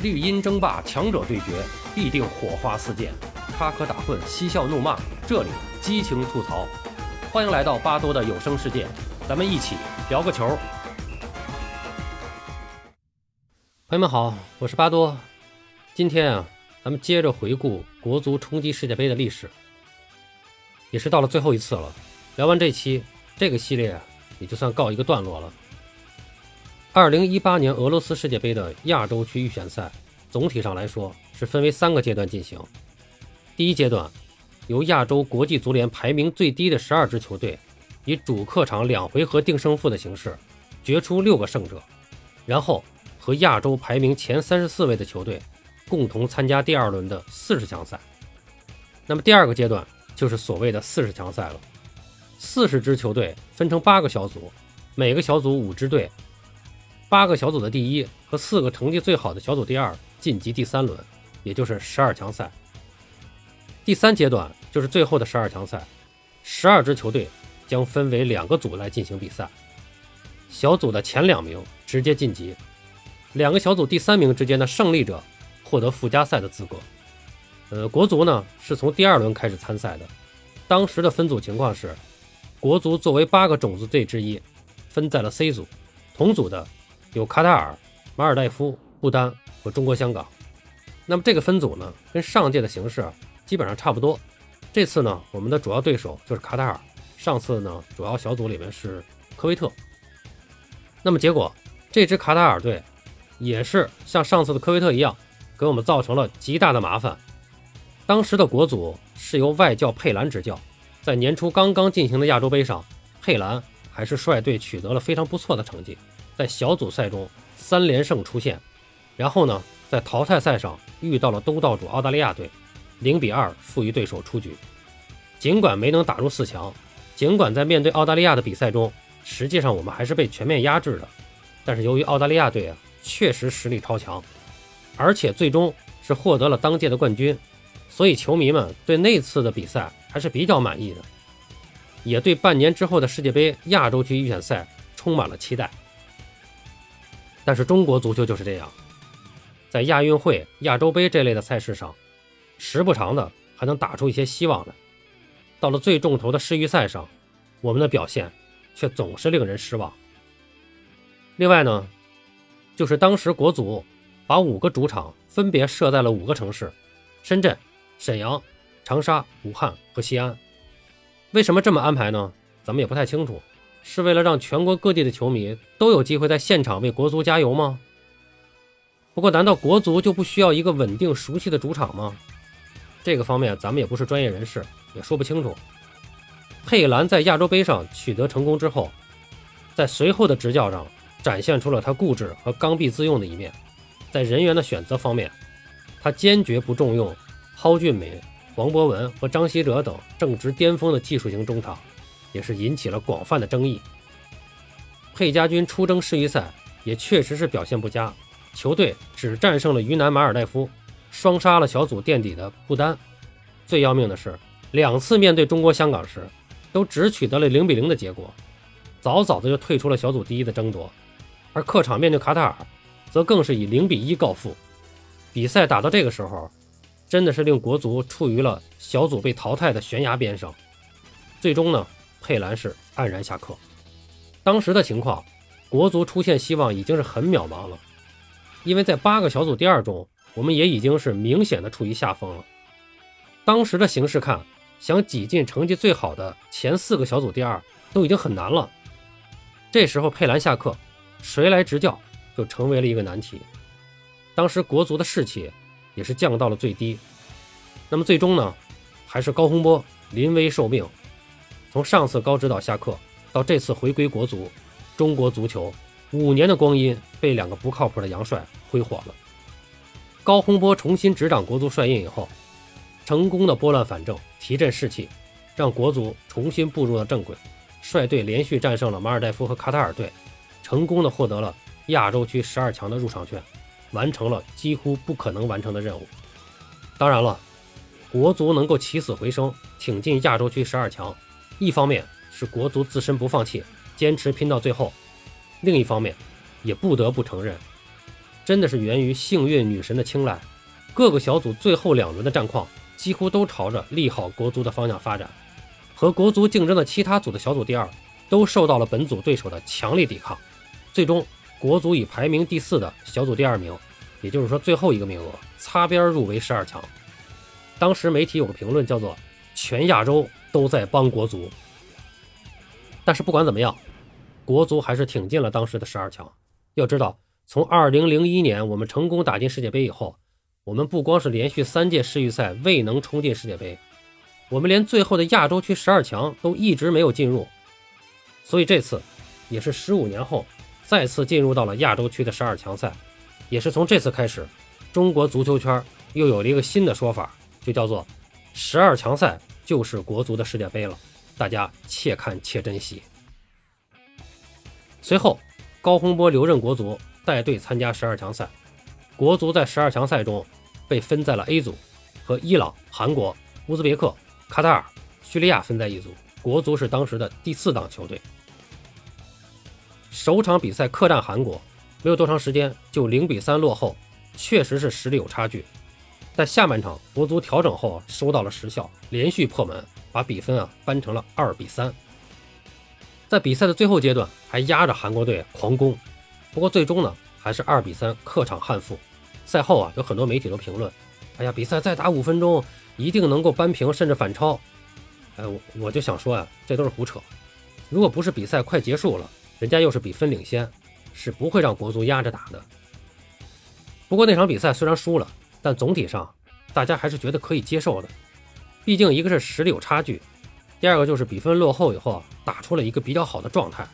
绿茵争霸，强者对决，必定火花四溅，插科打诨，嬉笑怒骂，这里激情吐槽。欢迎来到巴多的有声世界，咱们一起聊个球。朋友们好，我是巴多。今天啊，咱们接着回顾国足冲击世界杯的历史，也是到了最后一次了。聊完这期，这个系列也就算告一个段落了。二零一八年俄罗斯世界杯的亚洲区预选赛，总体上来说是分为三个阶段进行。第一阶段，由亚洲国际足联排名最低的十二支球队，以主客场两回合定胜负的形式，决出六个胜者，然后和亚洲排名前三十四位的球队，共同参加第二轮的四十强赛。那么第二个阶段就是所谓的四十强赛了，四十支球队分成八个小组，每个小组五支队。八个小组的第一和四个成绩最好的小组第二晋级第三轮，也就是十二强赛。第三阶段就是最后的十二强赛，十二支球队将分为两个组来进行比赛。小组的前两名直接晋级，两个小组第三名之间的胜利者获得附加赛的资格。呃，国足呢是从第二轮开始参赛的，当时的分组情况是，国足作为八个种子队之一，分在了 C 组，同组的。有卡塔尔、马尔代夫、不丹和中国香港。那么这个分组呢，跟上届的形式基本上差不多。这次呢，我们的主要对手就是卡塔尔。上次呢，主要小组里面是科威特。那么结果，这支卡塔尔队也是像上次的科威特一样，给我们造成了极大的麻烦。当时的国足是由外教佩兰执教，在年初刚刚进行的亚洲杯上，佩兰还是率队取得了非常不错的成绩。在小组赛中三连胜出线，然后呢，在淘汰赛上遇到了东道主澳大利亚队，零比二负于对手出局。尽管没能打入四强，尽管在面对澳大利亚的比赛中，实际上我们还是被全面压制的。但是由于澳大利亚队啊确实实力超强，而且最终是获得了当届的冠军，所以球迷们对那次的比赛还是比较满意的，也对半年之后的世界杯亚洲区预选赛充满了期待。但是中国足球就是这样，在亚运会、亚洲杯这类的赛事上，时不常的还能打出一些希望来。到了最重头的世预赛上，我们的表现却总是令人失望。另外呢，就是当时国足把五个主场分别设在了五个城市：深圳、沈阳、长沙、武汉和西安。为什么这么安排呢？咱们也不太清楚。是为了让全国各地的球迷都有机会在现场为国足加油吗？不过，难道国足就不需要一个稳定熟悉的主场吗？这个方面咱们也不是专业人士，也说不清楚。佩兰在亚洲杯上取得成功之后，在随后的执教上展现出了他固执和刚愎自用的一面。在人员的选择方面，他坚决不重用蒿俊闵、黄博文和张稀哲等正值巅峰的技术型中场。也是引起了广泛的争议。佩家军出征世预赛也确实是表现不佳，球队只战胜了云南马尔代夫，双杀了小组垫底的不丹。最要命的是，两次面对中国香港时，都只取得了零比零的结果，早早的就退出了小组第一的争夺。而客场面对卡塔尔，则更是以零比一告负。比赛打到这个时候，真的是令国足处于了小组被淘汰的悬崖边上。最终呢？佩兰是黯然下课。当时的情况，国足出现希望已经是很渺茫了，因为在八个小组第二中，我们也已经是明显的处于下风了。当时的形势看，想挤进成绩最好的前四个小组第二都已经很难了。这时候佩兰下课，谁来执教就成为了一个难题。当时国足的士气也是降到了最低。那么最终呢，还是高洪波临危受命。从上次高指导下课到这次回归国足，中国足球五年的光阴被两个不靠谱的洋帅挥霍了。高洪波重新执掌国足帅印以后，成功的拨乱反正，提振士气，让国足重新步入了正轨，率队连续战胜了马尔代夫和卡塔尔队，成功的获得了亚洲区十二强的入场券，完成了几乎不可能完成的任务。当然了，国足能够起死回生，挺进亚洲区十二强。一方面是国足自身不放弃，坚持拼到最后；另一方面，也不得不承认，真的是源于幸运女神的青睐。各个小组最后两轮的战况几乎都朝着利好国足的方向发展，和国足竞争的其他组的小组第二都受到了本组对手的强力抵抗。最终，国足以排名第四的小组第二名，也就是说最后一个名额，擦边入围十二强。当时媒体有个评论叫做“全亚洲都在帮国足”，但是不管怎么样，国足还是挺进了当时的十二强。要知道，从2001年我们成功打进世界杯以后。我们不光是连续三届世预赛未能冲进世界杯，我们连最后的亚洲区十二强都一直没有进入。所以这次也是十五年后再次进入到了亚洲区的十二强赛，也是从这次开始，中国足球圈又有了一个新的说法，就叫做十二强赛就是国足的世界杯了。大家且看且珍惜。随后，高洪波留任国足，带队参加十二强赛。国足在十二强赛中。被分在了 A 组，和伊朗、韩国、乌兹别克、卡塔尔、叙利亚分在一组。国足是当时的第四档球队。首场比赛客战韩国，没有多长时间就零比三落后，确实是实力有差距。在下半场国足调整后收到了实效，连续破门，把比分啊扳成了二比三。在比赛的最后阶段还压着韩国队狂攻，不过最终呢还是二比三客场憾负。赛后啊，有很多媒体都评论：“哎呀，比赛再打五分钟，一定能够扳平，甚至反超。”哎，我我就想说呀，这都是胡扯。如果不是比赛快结束了，人家又是比分领先，是不会让国足压着打的。不过那场比赛虽然输了，但总体上大家还是觉得可以接受的。毕竟一个是实力有差距，第二个就是比分落后以后，打出了一个比较好的状态。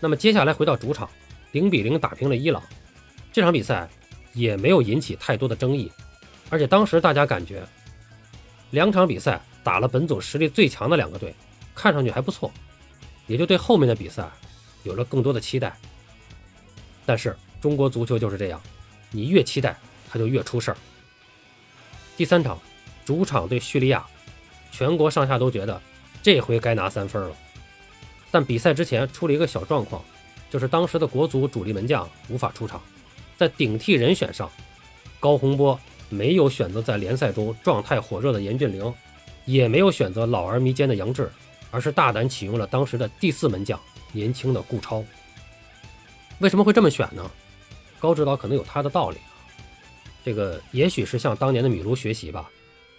那么接下来回到主场，零比零打平了伊朗，这场比赛。也没有引起太多的争议，而且当时大家感觉两场比赛打了本组实力最强的两个队，看上去还不错，也就对后面的比赛有了更多的期待。但是中国足球就是这样，你越期待，他就越出事儿。第三场主场对叙利亚，全国上下都觉得这回该拿三分了，但比赛之前出了一个小状况，就是当时的国足主力门将无法出场。在顶替人选上，高洪波没有选择在联赛中状态火热的严俊凌，也没有选择老而弥坚的杨志，而是大胆启用了当时的第四门将年轻的顾超。为什么会这么选呢？高指导可能有他的道理。这个也许是向当年的米卢学习吧。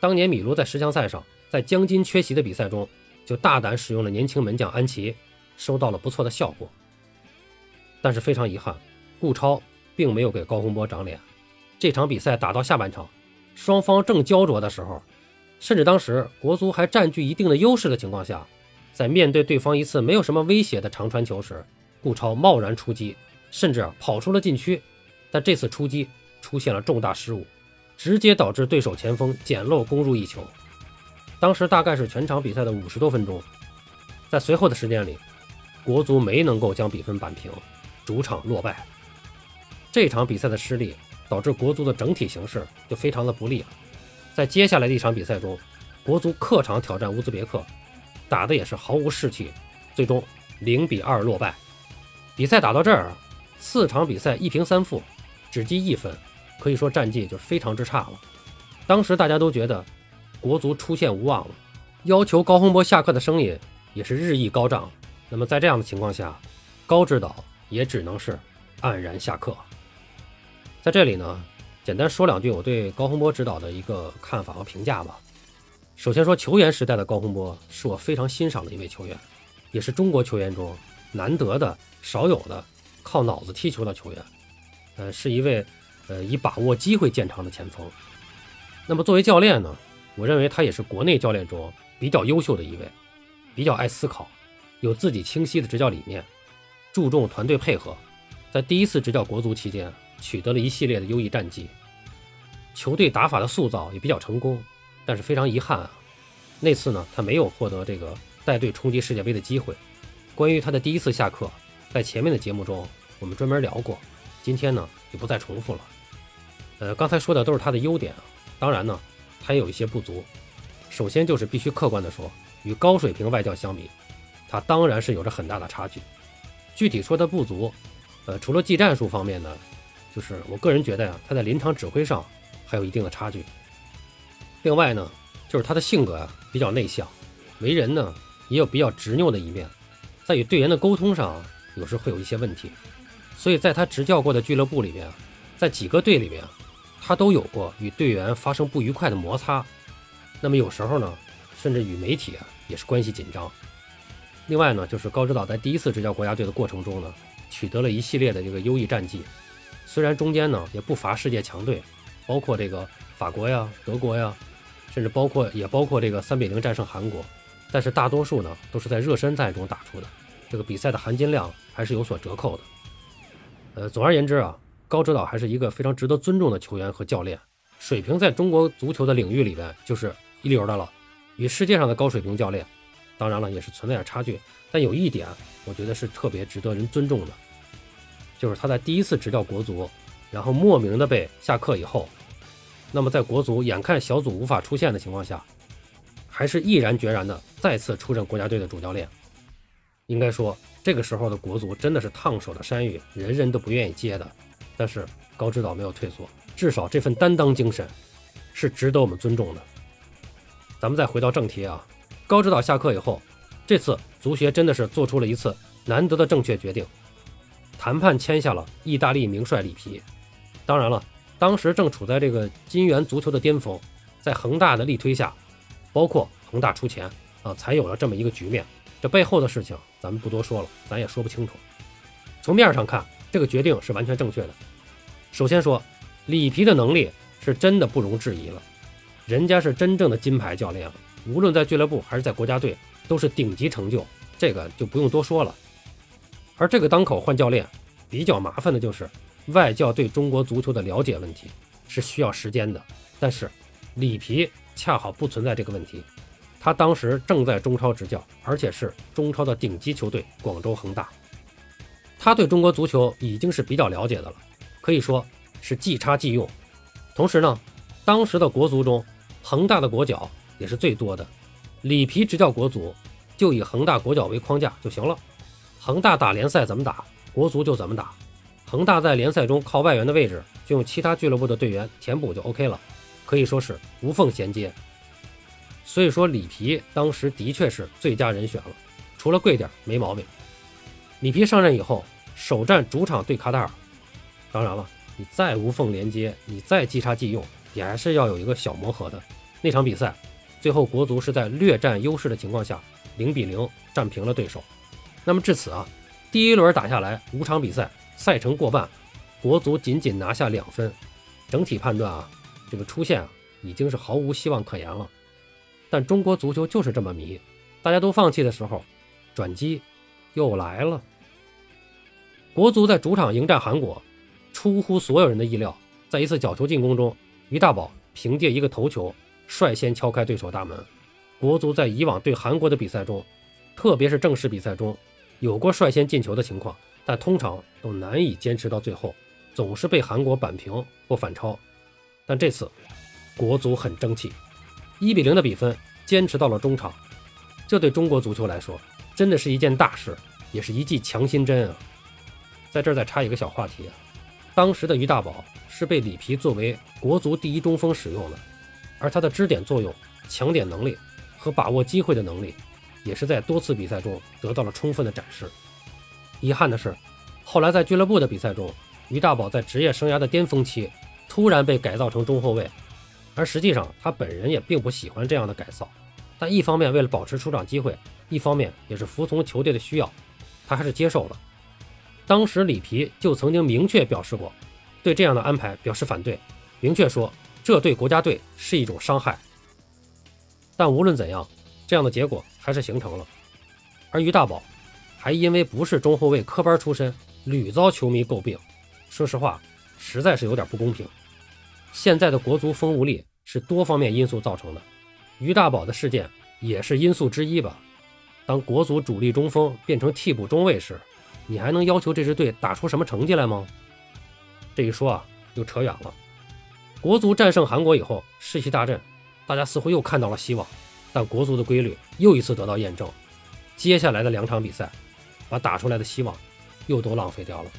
当年米卢在十强赛上，在江津缺席的比赛中，就大胆使用了年轻门将安琪，收到了不错的效果。但是非常遗憾，顾超。并没有给高洪波长脸。这场比赛打到下半场，双方正焦灼的时候，甚至当时国足还占据一定的优势的情况下，在面对对方一次没有什么威胁的长传球时，顾超贸然出击，甚至跑出了禁区。但这次出击出现了重大失误，直接导致对手前锋捡漏攻入一球。当时大概是全场比赛的五十多分钟，在随后的时间里，国足没能够将比分扳平，主场落败。这场比赛的失利导致国足的整体形势就非常的不利了。在接下来的一场比赛中，国足客场挑战乌兹别克，打的也是毫无士气，最终零比二落败。比赛打到这儿，四场比赛一平三负，只积一分，可以说战绩就非常之差了。当时大家都觉得国足出线无望了，要求高洪波下课的声音也是日益高涨。那么在这样的情况下，高指导也只能是黯然下课。在这里呢，简单说两句我对高洪波指导的一个看法和评价吧。首先说球员时代的高洪波是我非常欣赏的一位球员，也是中国球员中难得的、少有的靠脑子踢球的球员。呃，是一位呃以把握机会见长的前锋。那么作为教练呢，我认为他也是国内教练中比较优秀的一位，比较爱思考，有自己清晰的执教理念，注重团队配合。在第一次执教国足期间。取得了一系列的优异战绩，球队打法的塑造也比较成功，但是非常遗憾啊，那次呢他没有获得这个带队冲击世界杯的机会。关于他的第一次下课，在前面的节目中我们专门聊过，今天呢就不再重复了。呃，刚才说的都是他的优点啊，当然呢他也有一些不足。首先就是必须客观的说，与高水平外教相比，他当然是有着很大的差距。具体说的不足，呃，除了技战术方面呢。就是我个人觉得呀，他在临场指挥上还有一定的差距。另外呢，就是他的性格呀比较内向，为人呢也有比较执拗的一面，在与队员的沟通上有时会有一些问题。所以在他执教过的俱乐部里面，在几个队里面，他都有过与队员发生不愉快的摩擦。那么有时候呢，甚至与媒体啊也是关系紧张。另外呢，就是高指导在第一次执教国家队的过程中呢，取得了一系列的这个优异战绩。虽然中间呢也不乏世界强队，包括这个法国呀、德国呀，甚至包括也包括这个三比零战胜韩国，但是大多数呢都是在热身赛中打出的，这个比赛的含金量还是有所折扣的。呃，总而言之啊，高指导还是一个非常值得尊重的球员和教练，水平在中国足球的领域里边就是一流的了，与世界上的高水平教练。当然了，也是存在点差距，但有一点，我觉得是特别值得人尊重的，就是他在第一次执教国足，然后莫名的被下课以后，那么在国足眼看小组无法出线的情况下，还是毅然决然的再次出任国家队的主教练。应该说，这个时候的国足真的是烫手的山芋，人人都不愿意接的。但是高指导没有退缩，至少这份担当精神是值得我们尊重的。咱们再回到正题啊。高指导下课以后，这次足协真的是做出了一次难得的正确决定，谈判签下了意大利名帅里皮。当然了，当时正处在这个金元足球的巅峰，在恒大的力推下，包括恒大出钱啊，才有了这么一个局面。这背后的事情咱们不多说了，咱也说不清楚。从面上看，这个决定是完全正确的。首先说，里皮的能力是真的不容置疑了，人家是真正的金牌教练了。无论在俱乐部还是在国家队，都是顶级成就，这个就不用多说了。而这个当口换教练，比较麻烦的就是外教对中国足球的了解问题，是需要时间的。但是里皮恰好不存在这个问题，他当时正在中超执教，而且是中超的顶级球队广州恒大，他对中国足球已经是比较了解的了，可以说是即插即用。同时呢，当时的国足中，恒大的国脚。也是最多的，里皮执教国足，就以恒大国脚为框架就行了。恒大打联赛怎么打，国足就怎么打。恒大在联赛中靠外援的位置，就用其他俱乐部的队员填补就 OK 了，可以说是无缝衔接。所以说里皮当时的确是最佳人选了，除了贵点没毛病。里皮上任以后，首战主场对卡塔尔，当然了，你再无缝连接，你再即插即用，也还是要有一个小磨合的。那场比赛。最后，国足是在略占优势的情况下，零比零战平了对手。那么至此啊，第一轮打下来五场比赛，赛程过半，国足仅仅拿下两分。整体判断啊，这个出线啊已经是毫无希望可言了。但中国足球就是这么迷，大家都放弃的时候，转机又来了。国足在主场迎战韩国，出乎所有人的意料，在一次角球进攻中，于大宝凭借一个头球。率先敲开对手大门。国足在以往对韩国的比赛中，特别是正式比赛中，有过率先进球的情况，但通常都难以坚持到最后，总是被韩国扳平或反超。但这次，国足很争气，一比零的比分坚持到了中场。这对中国足球来说，真的是一件大事，也是一剂强心针啊！在这儿再插一个小话题，当时的于大宝是被里皮作为国足第一中锋使用的。而他的支点作用、抢点能力和把握机会的能力，也是在多次比赛中得到了充分的展示。遗憾的是，后来在俱乐部的比赛中，于大宝在职业生涯的巅峰期突然被改造成中后卫，而实际上他本人也并不喜欢这样的改造。但一方面为了保持出场机会，一方面也是服从球队的需要，他还是接受了。当时里皮就曾经明确表示过，对这样的安排表示反对，明确说。这对国家队是一种伤害，但无论怎样，这样的结果还是形成了。而于大宝还因为不是中后卫科班出身，屡遭球迷诟病。说实话，实在是有点不公平。现在的国足风无力是多方面因素造成的，于大宝的事件也是因素之一吧。当国足主力中锋变成替补中卫时，你还能要求这支队打出什么成绩来吗？这一说啊，又扯远了。国足战胜韩国以后士气大振，大家似乎又看到了希望。但国足的规律又一次得到验证，接下来的两场比赛，把打出来的希望又都浪费掉了。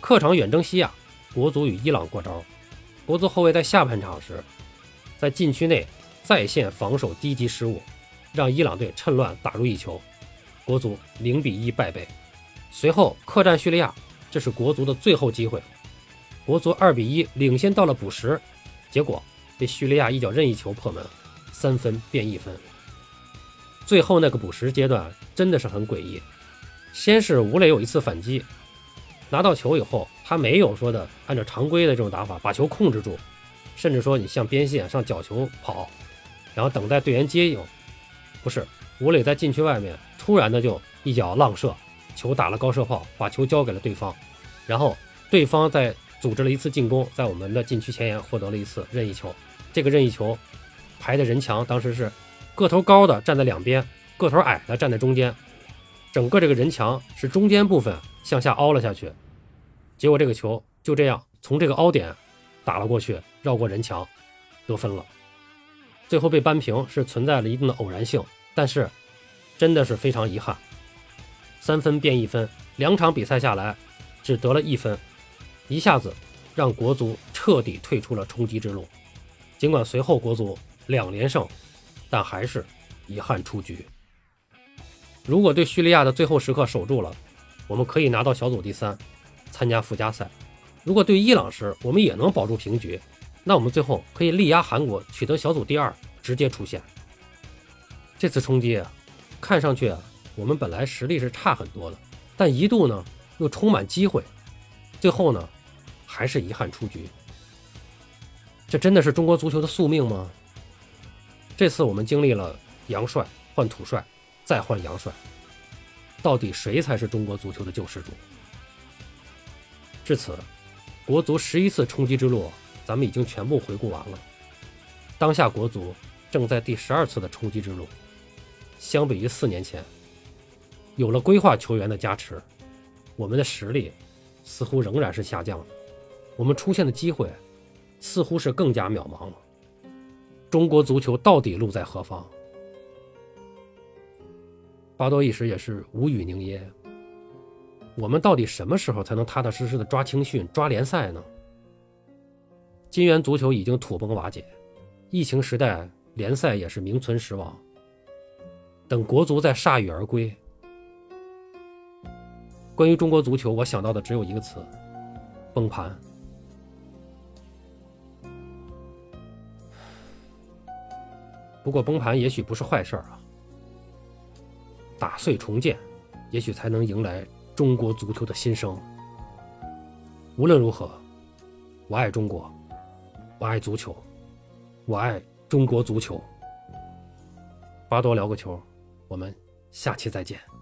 客场远征西亚，国足与伊朗过招。国足后卫在下半场时，在禁区内再现防守低级失误，让伊朗队趁乱打入一球，国足零比一败北。随后客战叙利亚，这是国足的最后机会，国足二比一领先到了补时，结果被叙利亚一脚任意球破门，三分变一分。最后那个补时阶段真的是很诡异，先是吴磊有一次反击。拿到球以后，他没有说的按照常规的这种打法把球控制住，甚至说你向边线上角球跑，然后等待队员接应，不是吴磊在禁区外面突然的就一脚浪射，球打了高射炮，把球交给了对方，然后对方再组织了一次进攻，在我们的禁区前沿获得了一次任意球，这个任意球排的人墙当时是个头高的站在两边，个头矮的站在中间，整个这个人墙是中间部分向下凹了下去。结果这个球就这样从这个凹点打了过去，绕过人墙，得分了。最后被扳平是存在了一定的偶然性，但是真的是非常遗憾，三分变一分，两场比赛下来只得了一分，一下子让国足彻底退出了冲击之路。尽管随后国足两连胜，但还是遗憾出局。如果对叙利亚的最后时刻守住了，我们可以拿到小组第三。参加附加赛，如果对伊朗时我们也能保住平局，那我们最后可以力压韩国，取得小组第二，直接出线。这次冲击啊，看上去啊我们本来实力是差很多的，但一度呢又充满机会，最后呢还是遗憾出局。这真的是中国足球的宿命吗？这次我们经历了杨帅换土帅，再换杨帅，到底谁才是中国足球的救世主？至此，国足十一次冲击之路，咱们已经全部回顾完了。当下国足正在第十二次的冲击之路。相比于四年前，有了规划球员的加持，我们的实力似乎仍然是下降的。我们出现的机会似乎是更加渺茫了。中国足球到底路在何方？巴多一时也是无语凝噎。我们到底什么时候才能踏踏实实的抓青训、抓联赛呢？金元足球已经土崩瓦解，疫情时代联赛也是名存实亡。等国足再铩羽而归，关于中国足球，我想到的只有一个词：崩盘。不过崩盘也许不是坏事儿啊，打碎重建，也许才能迎来。中国足球的新生。无论如何，我爱中国，我爱足球，我爱中国足球。巴多聊个球，我们下期再见。